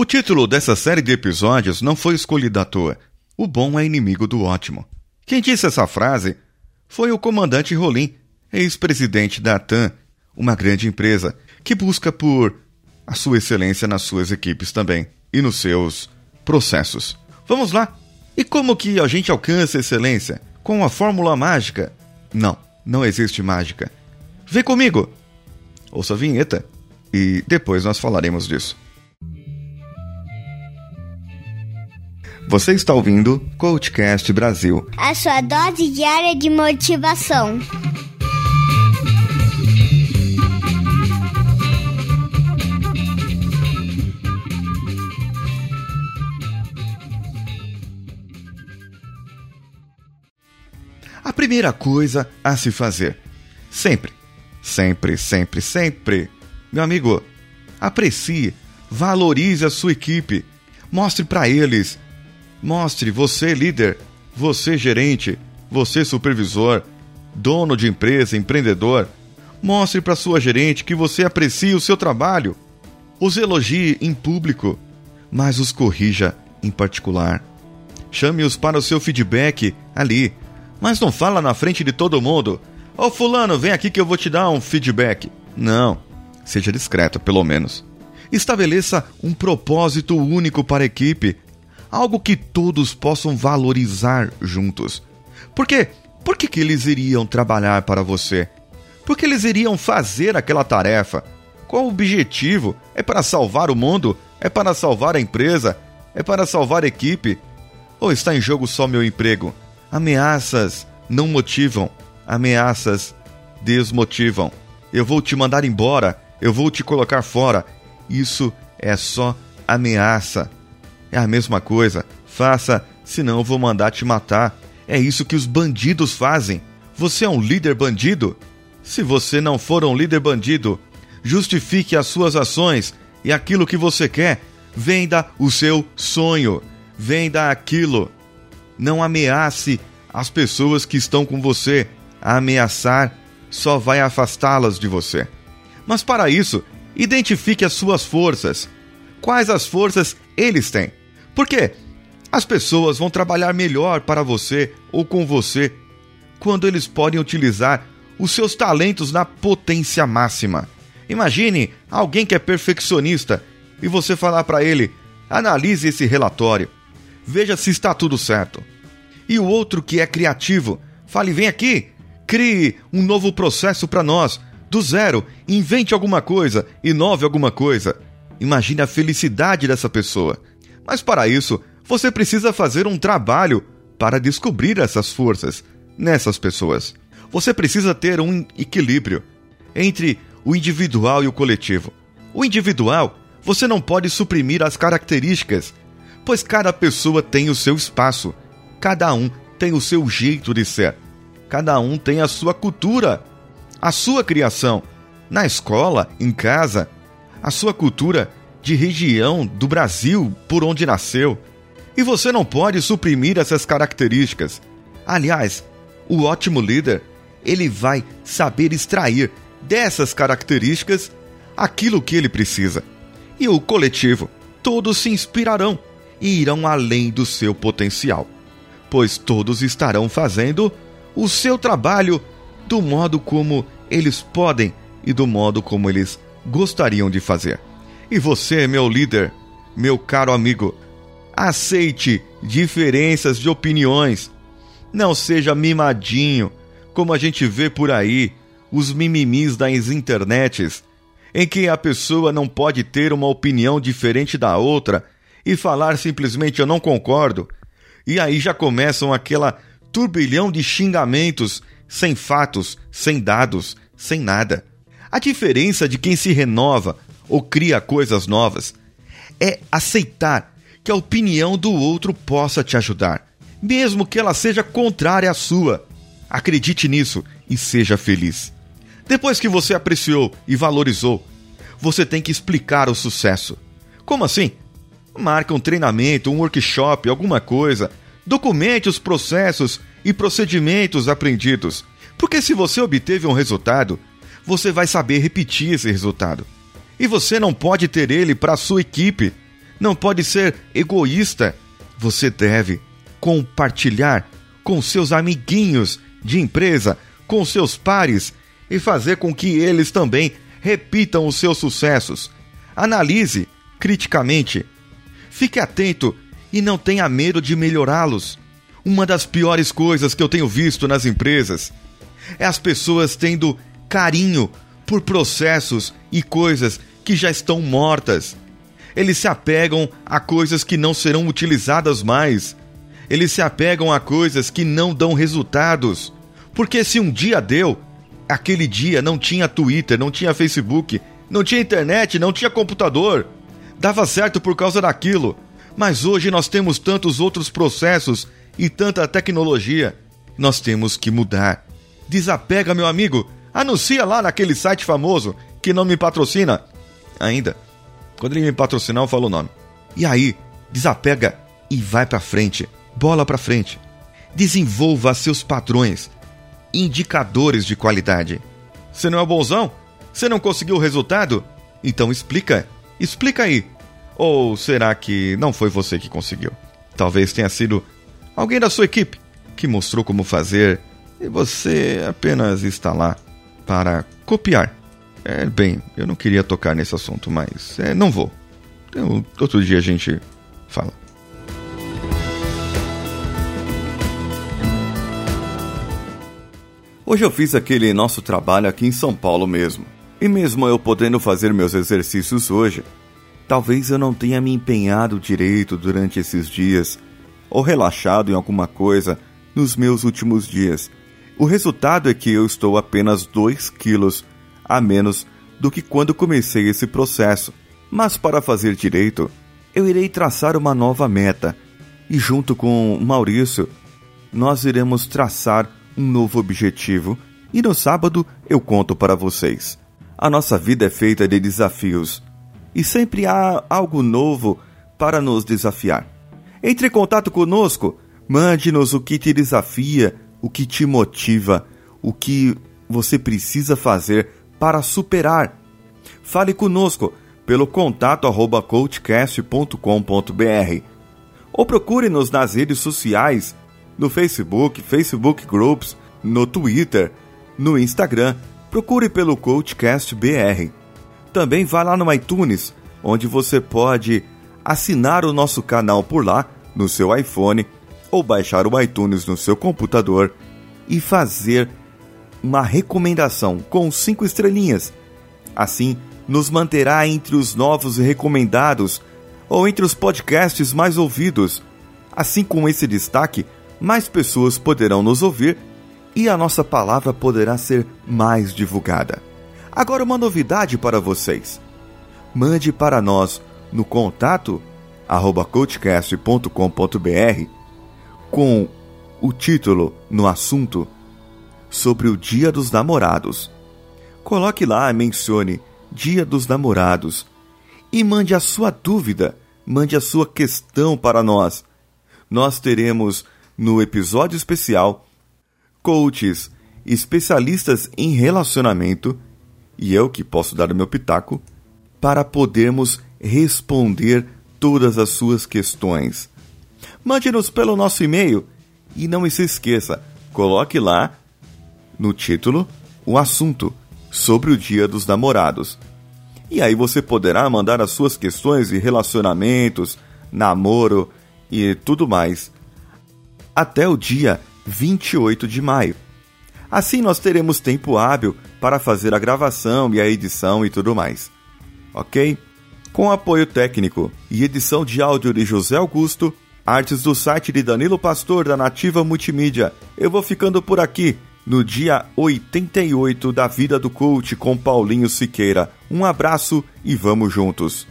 O título dessa série de episódios não foi escolhido à toa. O bom é inimigo do ótimo. Quem disse essa frase foi o comandante Rolim, ex-presidente da TAM, uma grande empresa que busca por a sua excelência nas suas equipes também e nos seus processos. Vamos lá? E como que a gente alcança excelência? Com a fórmula mágica? Não, não existe mágica. Vem comigo! Ouça a vinheta e depois nós falaremos disso. Você está ouvindo Coachcast Brasil. A sua dose diária de motivação. A primeira coisa a se fazer. Sempre, sempre, sempre, sempre. Meu amigo, aprecie, valorize a sua equipe. Mostre para eles. Mostre você, líder, você, gerente, você, supervisor, dono de empresa, empreendedor. Mostre para sua gerente que você aprecia o seu trabalho. Os elogie em público, mas os corrija em particular. Chame-os para o seu feedback ali, mas não fala na frente de todo mundo. Ô oh, fulano, vem aqui que eu vou te dar um feedback. Não. Seja discreto, pelo menos. Estabeleça um propósito único para a equipe, algo que todos possam valorizar juntos. Por quê? Por que, que eles iriam trabalhar para você? Por que eles iriam fazer aquela tarefa? Qual o objetivo? É para salvar o mundo? É para salvar a empresa? É para salvar a equipe? Ou está em jogo só meu emprego? Ameaças não motivam, ameaças desmotivam. Eu vou te mandar embora, eu vou te colocar fora. Isso é só ameaça. É a mesma coisa. Faça, senão eu vou mandar te matar. É isso que os bandidos fazem. Você é um líder bandido? Se você não for um líder bandido, justifique as suas ações e aquilo que você quer. Venda o seu sonho. Venda aquilo. Não ameace as pessoas que estão com você. Ameaçar só vai afastá-las de você. Mas para isso, identifique as suas forças. Quais as forças eles têm? Porque as pessoas vão trabalhar melhor para você ou com você quando eles podem utilizar os seus talentos na potência máxima. Imagine alguém que é perfeccionista e você falar para ele: analise esse relatório veja se está tudo certo. E o outro que é criativo, fale: vem aqui, crie um novo processo para nós, do zero, invente alguma coisa, inove alguma coisa. Imagine a felicidade dessa pessoa. Mas para isso, você precisa fazer um trabalho para descobrir essas forças nessas pessoas. Você precisa ter um equilíbrio entre o individual e o coletivo. O individual, você não pode suprimir as características pois cada pessoa tem o seu espaço, cada um tem o seu jeito de ser, cada um tem a sua cultura, a sua criação, na escola, em casa, a sua cultura de região do Brasil por onde nasceu. E você não pode suprimir essas características. Aliás, o ótimo líder, ele vai saber extrair dessas características aquilo que ele precisa. E o coletivo, todos se inspirarão e irão além do seu potencial, pois todos estarão fazendo o seu trabalho do modo como eles podem e do modo como eles gostariam de fazer. E você, meu líder, meu caro amigo, aceite diferenças de opiniões. Não seja mimadinho, como a gente vê por aí, os mimimis das internets, em que a pessoa não pode ter uma opinião diferente da outra e falar simplesmente eu não concordo. E aí já começam aquela turbilhão de xingamentos sem fatos, sem dados, sem nada. A diferença de quem se renova ou cria coisas novas é aceitar que a opinião do outro possa te ajudar, mesmo que ela seja contrária à sua. Acredite nisso e seja feliz. Depois que você apreciou e valorizou, você tem que explicar o sucesso. Como assim? Marque um treinamento, um workshop, alguma coisa. Documente os processos e procedimentos aprendidos. Porque se você obteve um resultado, você vai saber repetir esse resultado. E você não pode ter ele para sua equipe. não pode ser egoísta. Você deve compartilhar com seus amiguinhos de empresa, com seus pares e fazer com que eles também repitam os seus sucessos. Analise criticamente. Fique atento e não tenha medo de melhorá-los. Uma das piores coisas que eu tenho visto nas empresas é as pessoas tendo carinho por processos e coisas que já estão mortas. Eles se apegam a coisas que não serão utilizadas mais. Eles se apegam a coisas que não dão resultados. Porque se um dia deu, aquele dia não tinha Twitter, não tinha Facebook, não tinha internet, não tinha computador. Dava certo por causa daquilo. Mas hoje nós temos tantos outros processos e tanta tecnologia. Nós temos que mudar. Desapega, meu amigo. Anuncia lá naquele site famoso que não me patrocina ainda. Quando ele me patrocinar, eu falo o nome. E aí, desapega e vai para frente. Bola para frente. Desenvolva seus padrões, indicadores de qualidade. Você não é bonzão? Você não conseguiu o resultado? Então explica. Explica aí. Ou será que não foi você que conseguiu? Talvez tenha sido alguém da sua equipe que mostrou como fazer e você apenas está lá para copiar. É, bem, eu não queria tocar nesse assunto, mas é, não vou. Então, outro dia a gente fala. Hoje eu fiz aquele nosso trabalho aqui em São Paulo mesmo. E mesmo eu podendo fazer meus exercícios hoje, talvez eu não tenha me empenhado direito durante esses dias, ou relaxado em alguma coisa nos meus últimos dias. O resultado é que eu estou apenas 2 quilos a menos do que quando comecei esse processo. Mas para fazer direito, eu irei traçar uma nova meta e, junto com Maurício, nós iremos traçar um novo objetivo e no sábado eu conto para vocês. A nossa vida é feita de desafios e sempre há algo novo para nos desafiar. Entre em contato conosco, mande-nos o que te desafia o que te motiva, o que você precisa fazer para superar. Fale conosco pelo contato arroba coachcast.com.br ou procure-nos nas redes sociais, no Facebook, Facebook Groups, no Twitter, no Instagram. Procure pelo Coachcast BR. Também vá lá no iTunes, onde você pode assinar o nosso canal por lá no seu iPhone ou baixar o iTunes no seu computador e fazer uma recomendação com cinco estrelinhas. Assim, nos manterá entre os novos recomendados ou entre os podcasts mais ouvidos. Assim, com esse destaque, mais pessoas poderão nos ouvir e a nossa palavra poderá ser mais divulgada. Agora, uma novidade para vocês: mande para nós no contato coachcast.com.br com o título no assunto sobre o Dia dos Namorados. Coloque lá, mencione Dia dos Namorados e mande a sua dúvida, mande a sua questão para nós. Nós teremos no episódio especial coaches, especialistas em relacionamento e eu que posso dar o meu pitaco para podermos responder todas as suas questões. Mande-nos pelo nosso e-mail e não se esqueça, coloque lá no título o assunto sobre o Dia dos Namorados. E aí você poderá mandar as suas questões de relacionamentos, namoro e tudo mais até o dia 28 de maio. Assim nós teremos tempo hábil para fazer a gravação e a edição e tudo mais. Ok? Com apoio técnico e edição de áudio de José Augusto, artes do site de Danilo Pastor da Nativa Multimídia. Eu vou ficando por aqui no dia 88 da vida do coach com Paulinho Siqueira. Um abraço e vamos juntos.